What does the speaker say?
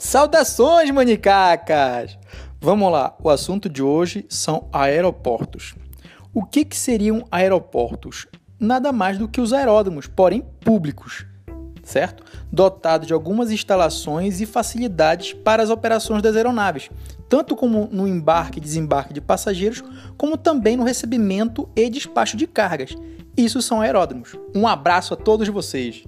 Saudações, manicacas! Vamos lá, o assunto de hoje são aeroportos. O que, que seriam aeroportos? Nada mais do que os aeródromos, porém públicos, certo? Dotados de algumas instalações e facilidades para as operações das aeronaves, tanto como no embarque e desembarque de passageiros, como também no recebimento e despacho de cargas. Isso são aeródromos. Um abraço a todos vocês!